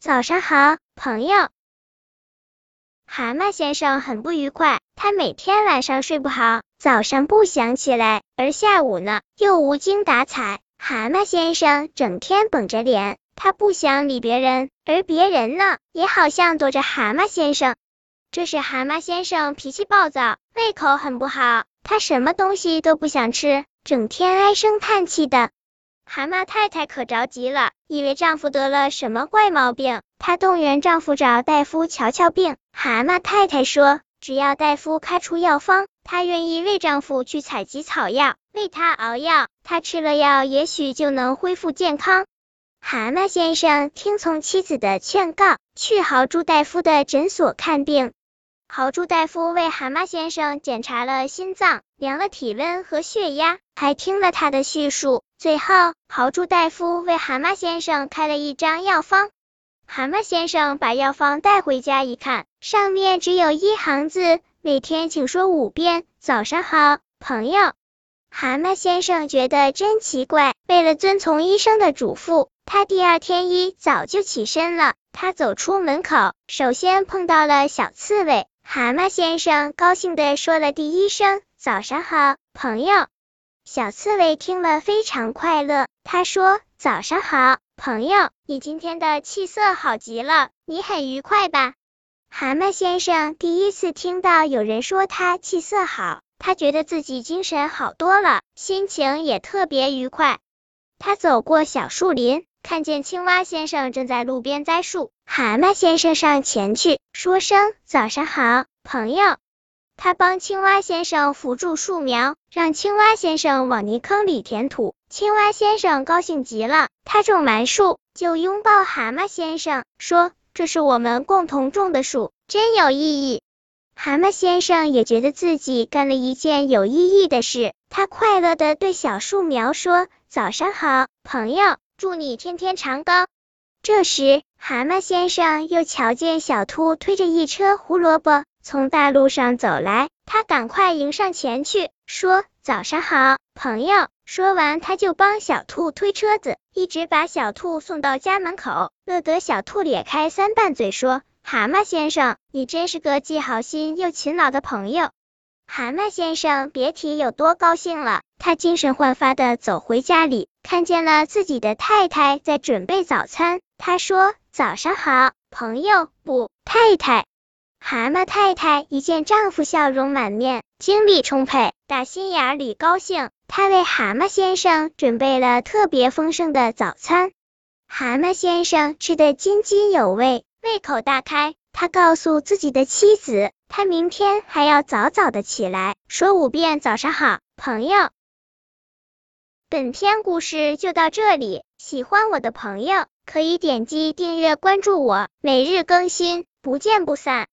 早上好，朋友。蛤蟆先生很不愉快，他每天晚上睡不好，早上不想起来，而下午呢又无精打采。蛤蟆先生整天绷着脸，他不想理别人，而别人呢也好像躲着蛤蟆先生。这是蛤蟆先生脾气暴躁，胃口很不好，他什么东西都不想吃，整天唉声叹气的。蛤蟆太太可着急了，以为丈夫得了什么怪毛病，她动员丈夫找大夫瞧瞧病。蛤蟆太太说，只要大夫开出药方，她愿意为丈夫去采集草药，为他熬药，他吃了药，也许就能恢复健康。蛤蟆先生听从妻子的劝告，去豪猪大夫的诊所看病。豪猪大夫为蛤蟆先生检查了心脏，量了体温和血压，还听了他的叙述。最后，豪猪大夫为蛤蟆先生开了一张药方。蛤蟆先生把药方带回家一看，上面只有一行字：每天请说五遍“早上好，朋友”。蛤蟆先生觉得真奇怪，为了遵从医生的嘱咐，他第二天一早就起身了。他走出门口，首先碰到了小刺猬。蛤蟆先生高兴地说了第一声“早上好，朋友”，小刺猬听了非常快乐。他说：“早上好，朋友，你今天的气色好极了，你很愉快吧？”蛤蟆先生第一次听到有人说他气色好，他觉得自己精神好多了，心情也特别愉快。他走过小树林。看见青蛙先生正在路边栽树，蛤蟆先生上前去说声早上好，朋友。他帮青蛙先生扶住树苗，让青蛙先生往泥坑里填土。青蛙先生高兴极了，他种完树就拥抱蛤蟆先生，说这是我们共同种的树，真有意义。蛤蟆先生也觉得自己干了一件有意义的事，他快乐的对小树苗说早上好，朋友。祝你天天长高。这时，蛤蟆先生又瞧见小兔推着一车胡萝卜从大路上走来，他赶快迎上前去，说：“早上好，朋友。”说完，他就帮小兔推车子，一直把小兔送到家门口，乐得小兔咧开三瓣嘴，说：“蛤蟆先生，你真是个既好心又勤劳的朋友。”蛤蟆先生别提有多高兴了，他精神焕发的走回家里。看见了自己的太太在准备早餐，他说：“早上好，朋友。”不，太太。蛤蟆太太一见丈夫笑容满面，精力充沛，打心眼里高兴。她为蛤蟆先生准备了特别丰盛的早餐。蛤蟆先生吃得津津有味，胃口大开。他告诉自己的妻子，他明天还要早早的起来，说五遍“早上好，朋友”。本篇故事就到这里，喜欢我的朋友可以点击订阅关注我，每日更新，不见不散。